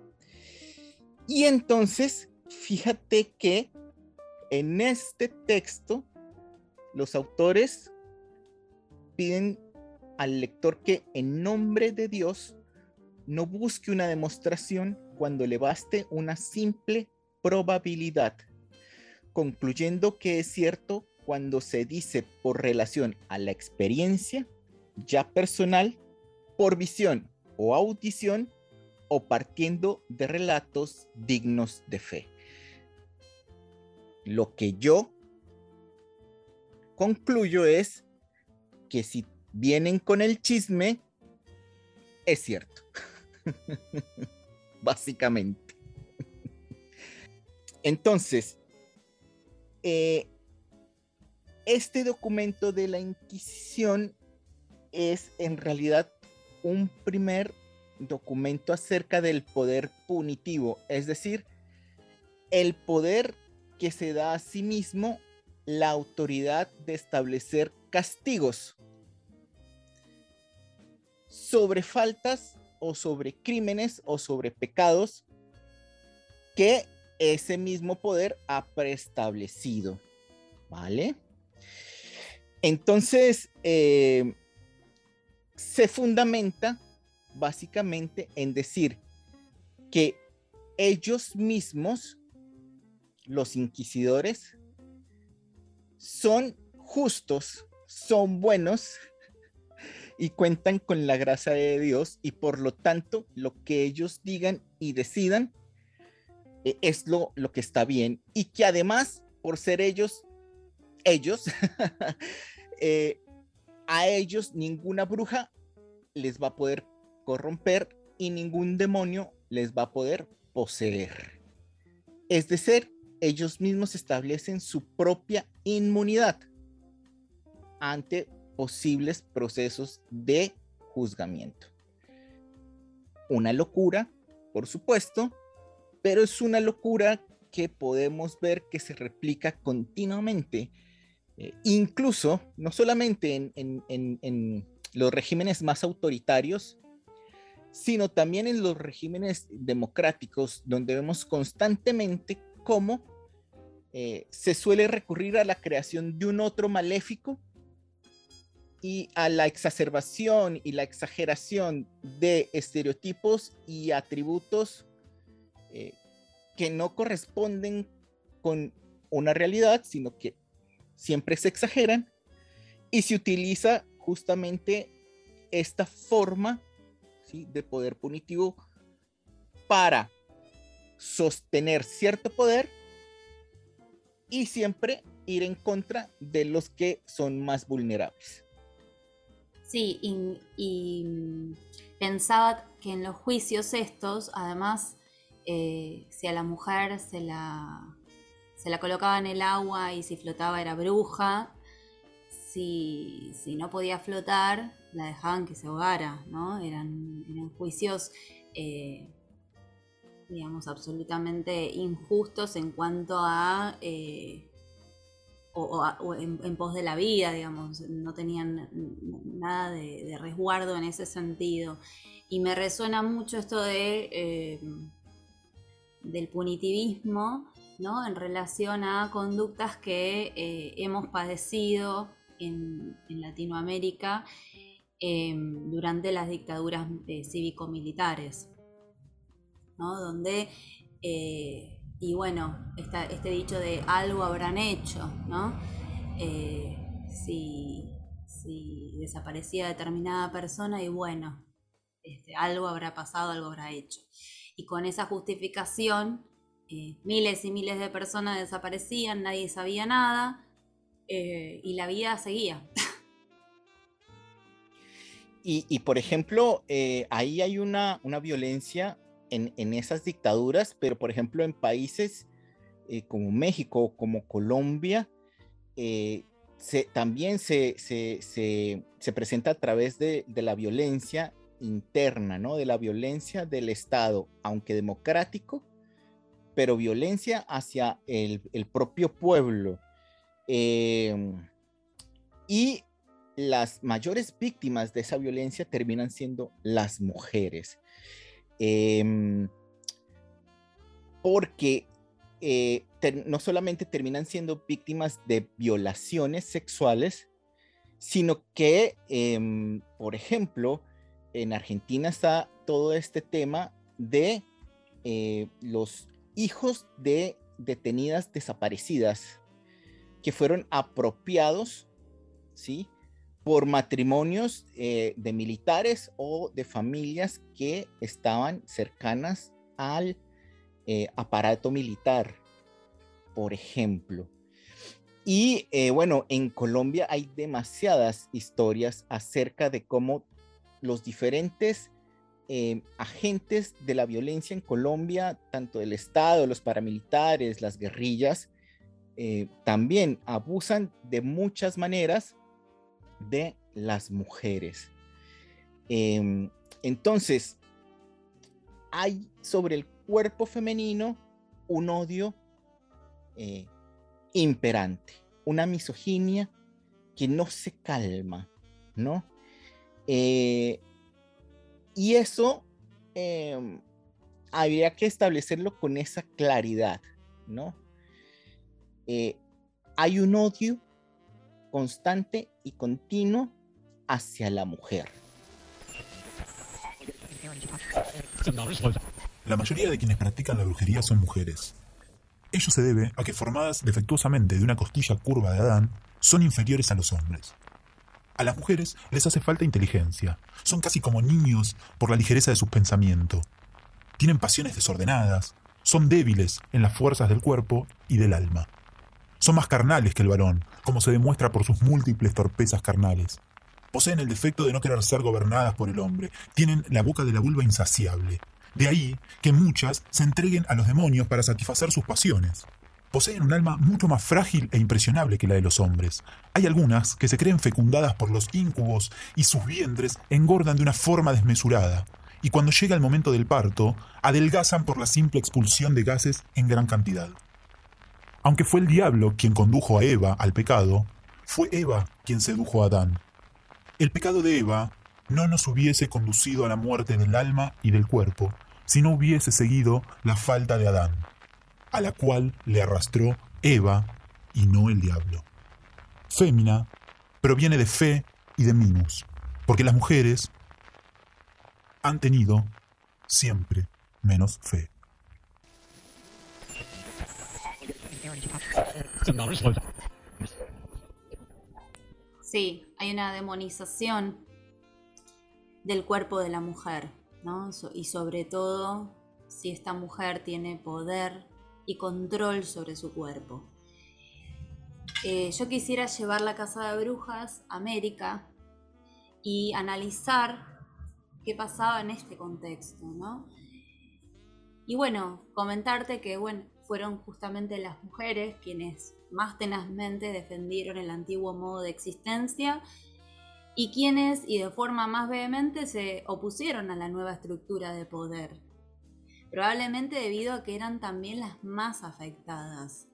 Y entonces, fíjate que en este texto los autores piden al lector que en nombre de Dios no busque una demostración cuando le baste una simple probabilidad, concluyendo que es cierto cuando se dice por relación a la experiencia ya personal, por visión o audición, o partiendo de relatos dignos de fe. Lo que yo concluyo es que si vienen con el chisme, es cierto. Básicamente. Entonces, eh, este documento de la Inquisición es en realidad un primer documento acerca del poder punitivo, es decir, el poder que se da a sí mismo la autoridad de establecer castigos sobre faltas o sobre crímenes o sobre pecados que ese mismo poder ha preestablecido. ¿Vale? Entonces, eh, se fundamenta básicamente en decir que ellos mismos, los inquisidores, son justos, son buenos y cuentan con la gracia de Dios y por lo tanto lo que ellos digan y decidan es lo, lo que está bien y que además por ser ellos, ellos, eh, a ellos ninguna bruja les va a poder corromper y ningún demonio les va a poder poseer. Es decir, ellos mismos establecen su propia inmunidad ante posibles procesos de juzgamiento. Una locura, por supuesto, pero es una locura que podemos ver que se replica continuamente, eh, incluso no solamente en los regímenes más autoritarios, sino también en los regímenes democráticos, donde vemos constantemente cómo eh, se suele recurrir a la creación de un otro maléfico y a la exacerbación y la exageración de estereotipos y atributos eh, que no corresponden con una realidad, sino que siempre se exageran y se utiliza justamente esta forma de poder punitivo para sostener cierto poder y siempre ir en contra de los que son más vulnerables. Sí, y, pensaba que en los juicios estos, además, eh, si a la mujer se la, se la colocaba en el agua y si flotaba era bruja, si, si no podía flotar, la dejaban que se ahogara, ¿no? Eran, juicios, eh, digamos, absolutamente injustos en cuanto a... Eh, o, en, pos de la vida, digamos, no tenían nada de, resguardo en ese sentido. Y me resuena mucho esto de, del punitivismo, ¿no? En relación a conductas que hemos padecido en, Latinoamérica Em, durante las dictaduras eh, cívico-militares, ¿no? Donde, eh, y bueno, este dicho de algo habrán hecho, ¿no? Eh, si, desaparecía determinada persona y bueno, este, algo habrá pasado, algo habrá hecho. Y con esa justificación, miles y miles de personas desaparecían, nadie sabía nada y la vida seguía. Y, por ejemplo, eh, ahí hay una, una violencia en, en, esas dictaduras, pero por ejemplo en países eh, como México, como Colombia, eh, se, también se, se, se, se, presenta a través de, de, la violencia interna, ¿no? De la violencia del Estado, aunque democrático, pero violencia hacia el, el propio pueblo. Eh, y las mayores víctimas de esa violencia terminan siendo las mujeres. Em, porque eh, no solamente terminan siendo víctimas de violaciones sexuales, sino que, em, por ejemplo, en Argentina está todo este tema de eh, los hijos de detenidas desaparecidas que fueron apropiados, ¿sí? por matrimonios eh, de militares o de familias que estaban cercanas al eh, aparato militar, por ejemplo. Y bueno, en Colombia hay demasiadas historias acerca de cómo los diferentes agentes de la violencia en Colombia, tanto el Estado, los paramilitares, las guerrillas, también abusan de muchas maneras de las mujeres. Em, entonces, hay sobre el cuerpo femenino un odio eh, imperante, una misoginia que no se calma, ¿no? Eh, y eso em, habría que establecerlo con esa claridad, ¿no? Eh, hay un odio constante y continuo hacia la mujer. La mayoría de quienes practican la brujería son mujeres. Ello se debe a que formadas defectuosamente de una costilla curva de Adán, son inferiores a los hombres. A las mujeres les hace falta inteligencia, son casi como niños por la ligereza de su pensamiento. Tienen pasiones desordenadas, son débiles en las fuerzas del cuerpo y del alma. Son más carnales que el varón, como se demuestra por sus múltiples torpezas carnales. Poseen el defecto de no querer ser gobernadas por el hombre. Tienen la boca de la vulva insaciable. De ahí que muchas se entreguen a los demonios para satisfacer sus pasiones. Poseen un alma mucho más frágil e impresionable que la de los hombres. Hay algunas que se creen fecundadas por los íncubos y sus vientres engordan de una forma desmesurada. Y cuando llega el momento del parto, adelgazan por la simple expulsión de gases en gran cantidad. Aunque fue el diablo quien condujo a Eva al pecado, fue Eva quien sedujo a Adán. El pecado de Eva no nos hubiese conducido a la muerte del alma y del cuerpo si no hubiese seguido la falta de Adán, a la cual le arrastró Eva y no el diablo. Fémina proviene de fe y de minus, porque las mujeres han tenido siempre menos fe. Sí, hay una demonización del cuerpo de la mujer, ¿no? Y sobre todo si esta mujer tiene poder y control sobre su cuerpo. Eh, yo quisiera llevar la casa de brujas a América y analizar qué pasaba en este contexto, ¿no? Y bueno, comentarte que bueno, fueron justamente las mujeres quienes más tenazmente defendieron el antiguo modo de existencia y quienes, y de forma más vehemente, se opusieron a la nueva estructura de poder. Probablemente debido a que eran también las más afectadas.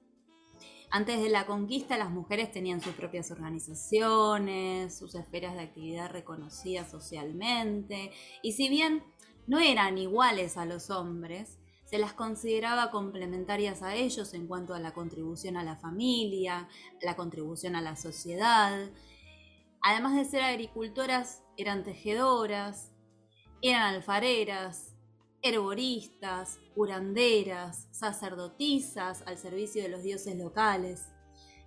Antes de la conquista las mujeres tenían sus propias organizaciones, sus esferas de actividad reconocidas socialmente, y si bien no eran iguales a los hombres, se las consideraba complementarias a ellos en cuanto a la contribución a la familia, la contribución a la sociedad. Además de ser agricultoras, eran tejedoras, eran alfareras, herboristas, curanderas, sacerdotisas al servicio de los dioses locales.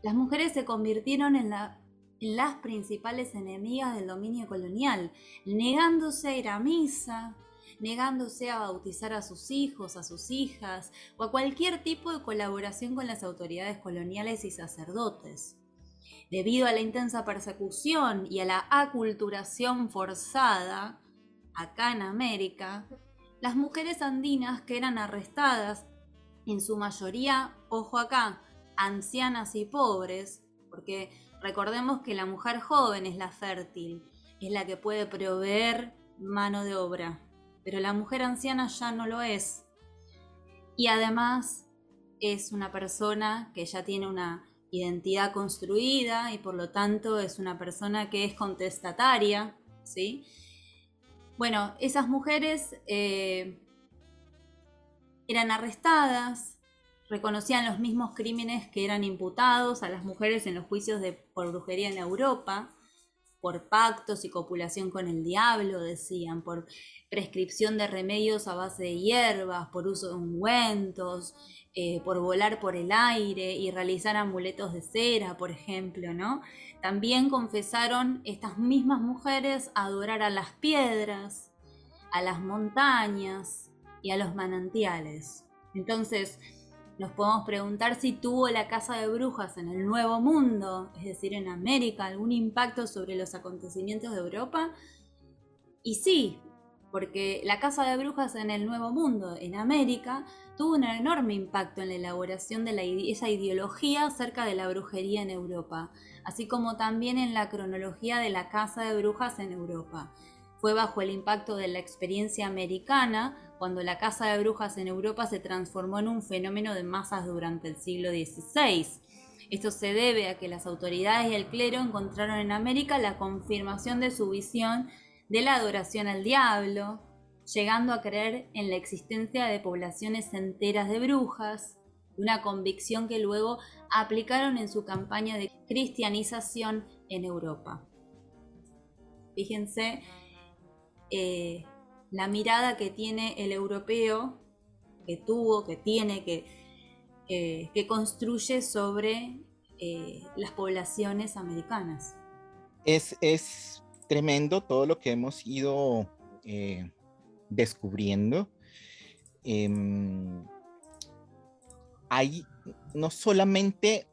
Las mujeres se convirtieron en, las principales enemigas del dominio colonial, negándose a ir a misa, negándose a bautizar a sus hijos, a sus hijas o a cualquier tipo de colaboración con las autoridades coloniales y sacerdotes. Debido a la intensa persecución y a la aculturación forzada acá en América, las mujeres andinas que eran arrestadas, en su mayoría, ojo acá, ancianas y pobres, porque recordemos que la mujer joven es la fértil, es la que puede proveer mano de obra pero la mujer anciana ya no lo es. Y además es una persona que ya tiene una identidad construida y por lo tanto es una persona que es contestataria, ¿sí? Bueno, esas mujeres eh, eran arrestadas, reconocían los mismos crímenes que eran imputados a las mujeres en los juicios de, por brujería en Europa, por pactos y copulación con el diablo, decían, por prescripción de remedios a base de hierbas, por uso de ungüentos, eh, por volar por el aire y realizar amuletos de cera, por ejemplo, ¿no? También confesaron estas mismas mujeres adorar a las piedras, a las montañas y a los manantiales. Entonces, nos podemos preguntar si tuvo la casa de brujas en el Nuevo Mundo, es decir, en América, algún impacto sobre los acontecimientos de Europa. Y sí, porque la casa de brujas en el Nuevo Mundo, en América, tuvo un enorme impacto en la elaboración de esa ideología acerca de la brujería en Europa, así como también en la cronología de la casa de brujas en Europa. Fue bajo el impacto de la experiencia americana cuando la caza de brujas en Europa se transformó en un fenómeno de masas durante el siglo XVI. Esto se debe a que las autoridades y el clero encontraron en América la confirmación de su visión de la adoración al diablo, llegando a creer en la existencia de poblaciones enteras de brujas, una convicción que luego aplicaron en su campaña de cristianización en Europa. Fíjense eh, la mirada que tiene el europeo, que tuvo, que tiene, que, eh, que construye sobre eh, las poblaciones americanas. Es, es, tremendo todo lo que hemos ido descubriendo. Hay no solamente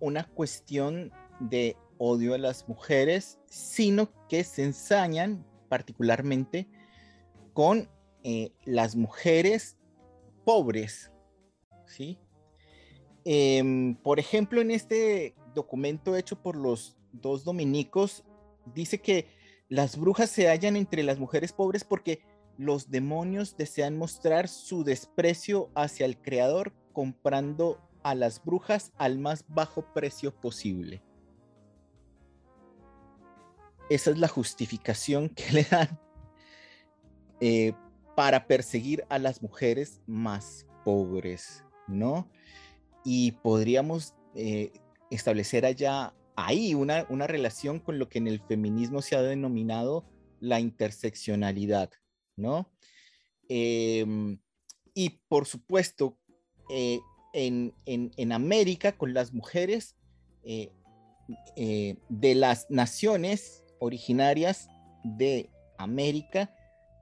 una cuestión de odio a las mujeres, sino que se ensañan particularmente con eh, las mujeres pobres, ¿sí? Em, por ejemplo, en este documento hecho por los dos dominicos, dice que las brujas se hallan entre las mujeres pobres porque los demonios desean mostrar su desprecio hacia el creador comprando a las brujas al más bajo precio posible. Esa es la justificación que le dan eh, para perseguir a las mujeres más pobres, ¿no? Y podríamos eh, establecer allá ahí una, una relación con lo que en el feminismo se ha denominado la interseccionalidad, ¿no? Em, y por supuesto, eh, en, América, con las mujeres de las naciones originarias de América,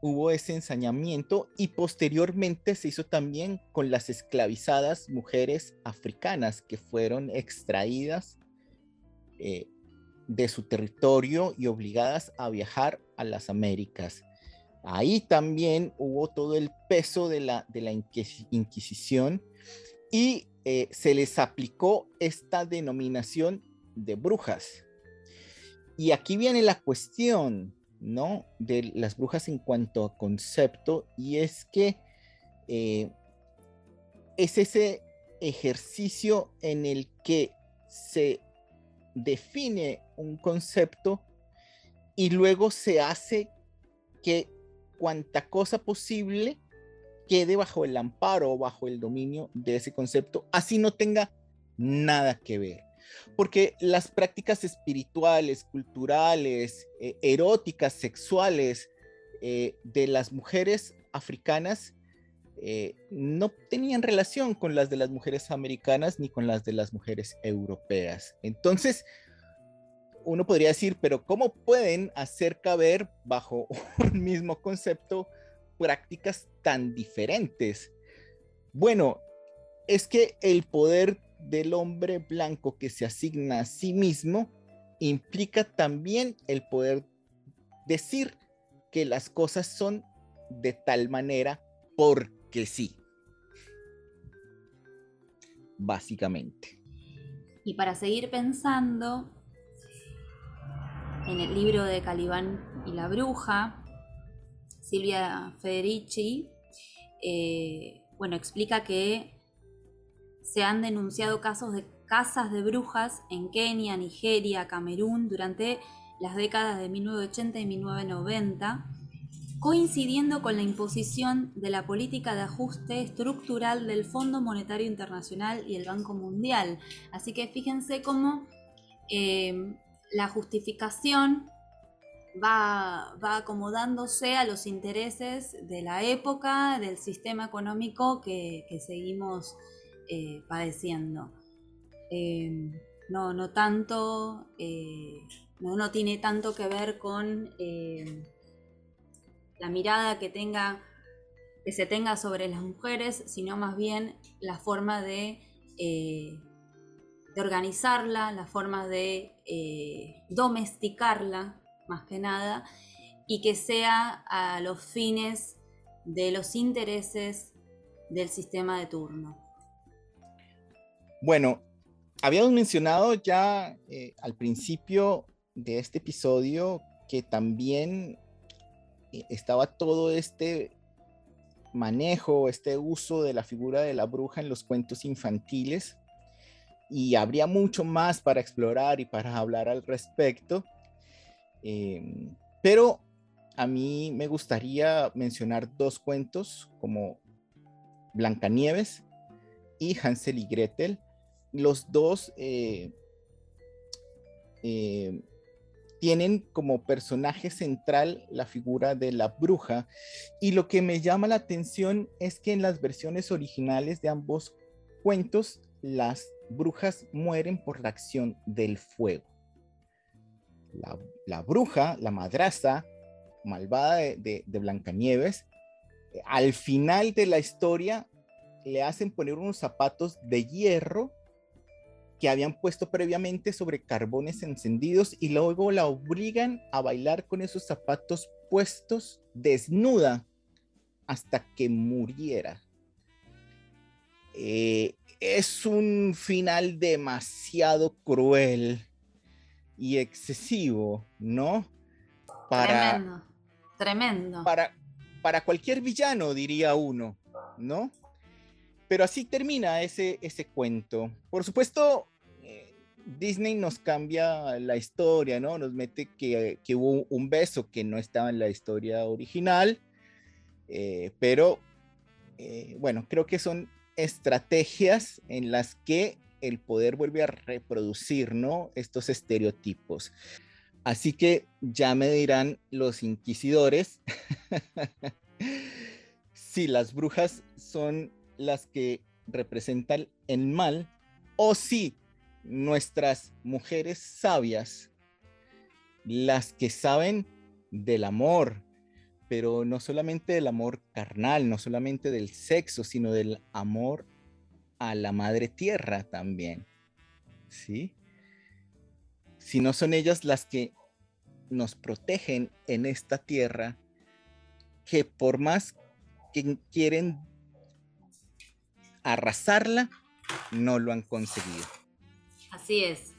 hubo ese ensañamiento y posteriormente se hizo también con las esclavizadas mujeres africanas que fueron extraídas eh, de su territorio y obligadas a viajar a las Américas. Ahí también hubo todo el peso de la, de la Inquisición y eh, se les aplicó esta denominación de brujas. Y aquí viene la cuestión, ¿no? De las brujas en cuanto a concepto, y es que eh, es ese ejercicio en el que se define un concepto y luego se hace que cuanta cosa posible quede bajo el amparo o bajo el dominio de ese concepto, así no tenga nada que ver porque las prácticas espirituales, culturales, eh, eróticas, sexuales eh, de las mujeres africanas eh, no tenían relación con las de las mujeres americanas ni con las de las mujeres europeas. Entonces, uno podría decir, pero ¿cómo pueden hacer caber bajo un mismo concepto prácticas tan diferentes? Bueno, es que el poder del hombre blanco que se asigna a sí mismo implica también el poder decir que las cosas son de tal manera porque sí. Básicamente. Y para seguir pensando en el libro de Calibán y la bruja, Silvia Federici, eh, bueno, explica que se han denunciado casos de casas de brujas en Kenia, Nigeria, Camerún durante las décadas de 1980 y 1990, coincidiendo con la imposición de la política de ajuste estructural del Fondo Monetario Internacional y el Banco Mundial. Así que fíjense cómo eh, la justificación va, acomodándose a los intereses de la época, del sistema económico que, seguimos eh, padeciendo. Eh, no, no tanto, eh, no, tiene tanto que ver con la mirada que tenga que se tenga sobre las mujeres, sino más bien la forma de, de organizarla, la forma de domesticarla más que nada, y que sea a los fines de los intereses del sistema de turno. Bueno, habíamos mencionado ya eh, al principio de este episodio que también eh, estaba todo este manejo, este uso de la figura de la bruja en los cuentos infantiles y habría mucho más para explorar y para hablar al respecto. Em, pero a mí me gustaría mencionar dos cuentos como Blancanieves y Hansel y Gretel. Los dos eh, eh, tienen como personaje central la figura de la bruja y lo que me llama la atención es que en las versiones originales de ambos cuentos las brujas mueren por la acción del fuego la, bruja, la madrastra malvada de, Blancanieves, eh, al final de la historia le hacen poner unos zapatos de hierro que habían puesto previamente sobre carbones encendidos y luego la obligan a bailar con esos zapatos puestos desnuda hasta que muriera. Eh, es un final demasiado cruel y excesivo, ¿no? Para, tremendo, tremendo. Para, para cualquier villano, diría uno, ¿no? Pero así termina ese, ese cuento. Por supuesto, eh, Disney nos cambia la historia, ¿no? Nos mete que, hubo un beso que no estaba en la historia original, eh, pero eh, bueno, creo que son estrategias en las que el poder vuelve a reproducir, ¿no? Estos estereotipos. Así que ya me dirán los inquisidores si las brujas son las que representan el mal o si nuestras mujeres sabias, las que saben del amor, pero no solamente del amor carnal, no solamente del sexo, sino del amor a la madre tierra también. ¿Sí? Si no son ellas las que nos protegen en esta tierra, que por más que quieren arrasarla, no lo han conseguido. Así es.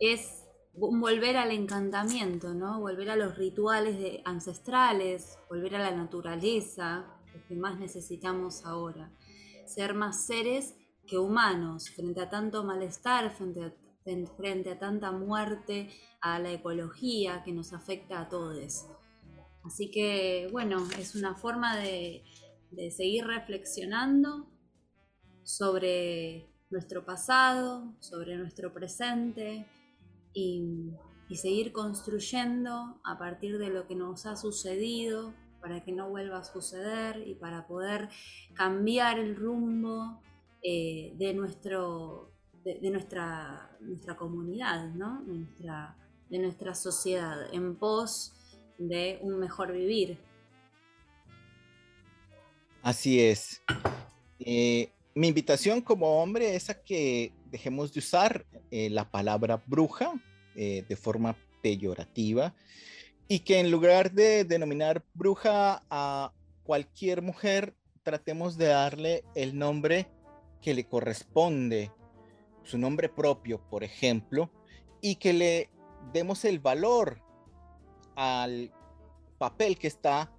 Es volver al encantamiento, ¿no? Volver a los rituales de ancestrales, volver a la naturaleza, lo que más necesitamos ahora ser más seres que humanos frente a tanto malestar, frente a, tanta muerte, a la ecología que nos afecta a todos. Así que, bueno, es una forma de, seguir reflexionando sobre nuestro pasado, sobre nuestro presente y, y, seguir construyendo a partir de lo que nos ha sucedido para que no vuelva a suceder y para poder cambiar el rumbo eh, de, nuestro, de, nuestra, nuestra comunidad, ¿no? de, nuestra, sociedad, en pos de un mejor vivir. Así es. Eh, mi invitación como hombre es a que dejemos de usar eh, la palabra bruja de forma peyorativa y que en lugar de denominar bruja a cualquier mujer, tratemos de darle el nombre que le corresponde, su nombre propio, por ejemplo, y que le demos el valor al papel que está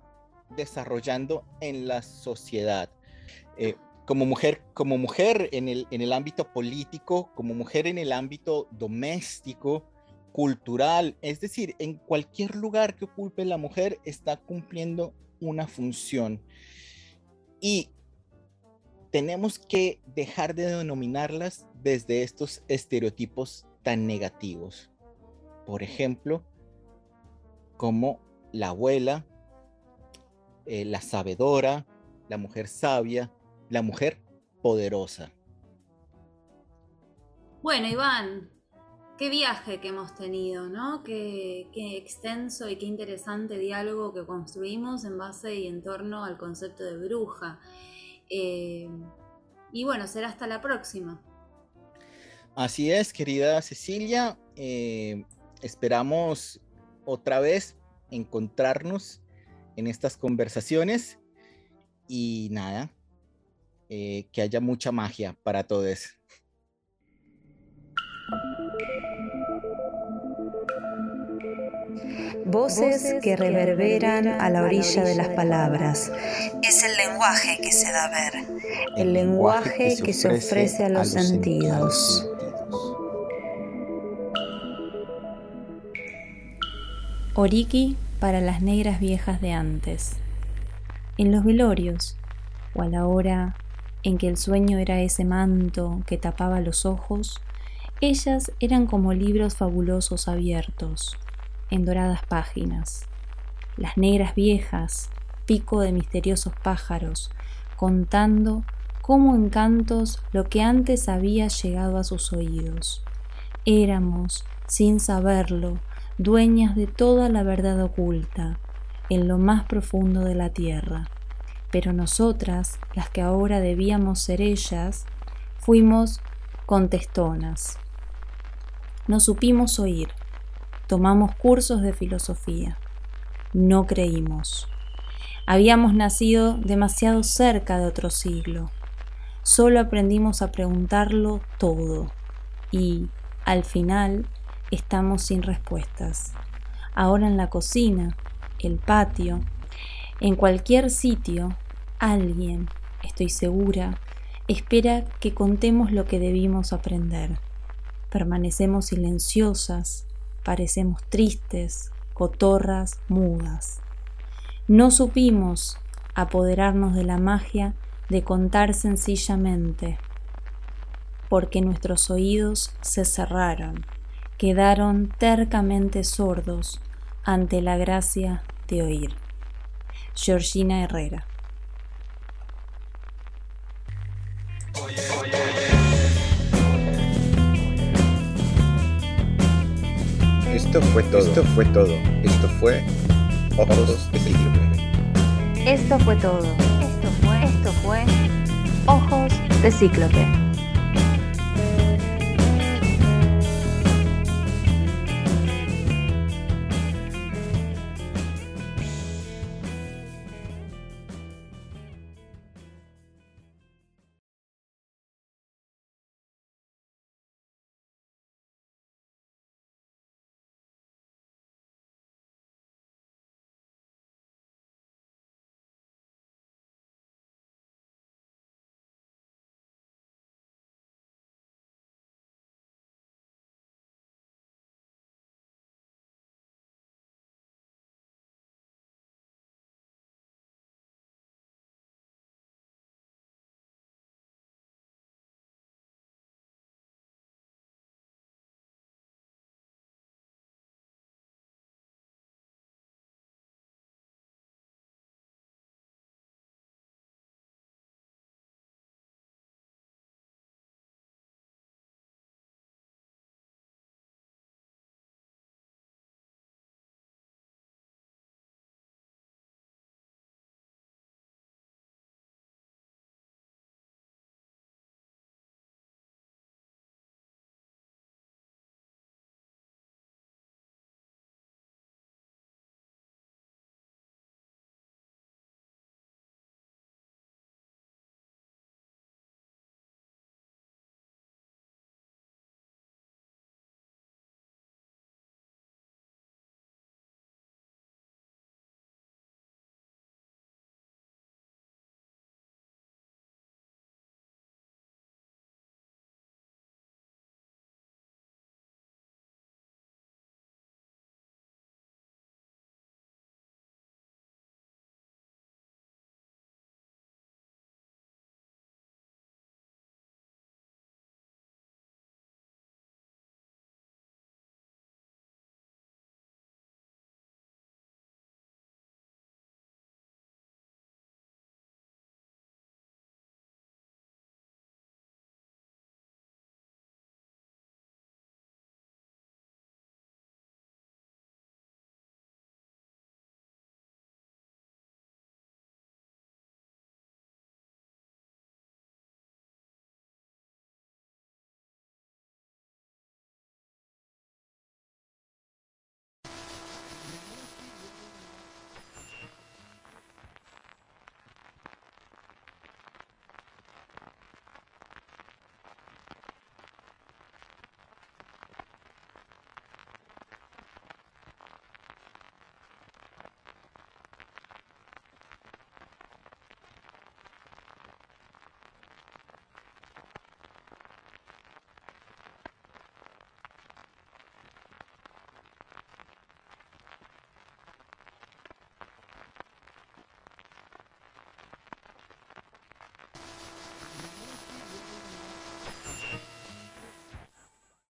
desarrollando en la sociedad. Eh, como mujer, como mujer en el, en el ámbito político, como mujer en el ámbito doméstico, cultural, es decir, en cualquier lugar que ocupe la mujer está cumpliendo una función. Y tenemos que dejar de denominarlas desde estos estereotipos tan negativos. Por ejemplo, como la abuela, eh, la sabedora, la mujer sabia, la mujer poderosa. Bueno, Iván, qué viaje que hemos tenido, ¿no? Qué, extenso y qué interesante diálogo que construimos en base y en torno al concepto de bruja. Eh, y bueno, será hasta la próxima. Así es, querida Cecilia. Eh, esperamos otra vez encontrarnos en estas conversaciones y nada, eh, que haya mucha magia para todos. Voces que reverberan a la orilla de las palabras. Es el lenguaje que se da a ver. El lenguaje que se ofrece a los sentidos. Oriki para las negras viejas de antes. En los velorios, o a la hora en que el sueño era ese manto que tapaba los ojos, ellas eran como libros fabulosos abiertos, en doradas páginas. Las negras viejas, pico de misteriosos pájaros, contando como en cantos lo que antes había llegado a sus oídos. Éramos, sin saberlo, dueñas de toda la verdad oculta, en lo más profundo de la tierra pero nosotras, las que ahora debíamos ser ellas, fuimos contestonas. No supimos oír, tomamos cursos de filosofía, no creímos. Habíamos nacido demasiado cerca de otro siglo, solo aprendimos a preguntarlo todo y, al final, estamos sin respuestas. Ahora en la cocina, el patio, en cualquier sitio Alguien, estoy segura, espera que contemos lo que debimos aprender. Permanecemos silenciosas, parecemos tristes, cotorras, mudas. No supimos apoderarnos de la magia de contar sencillamente, porque nuestros oídos se cerraron, quedaron tercamente sordos ante la gracia de oír. Georgina Herrera Esto fue todo. Esto fue todo. Esto fue Ojos de Cíclope. Esto fue todo. Esto fue. Esto fue Ojos de Cíclope.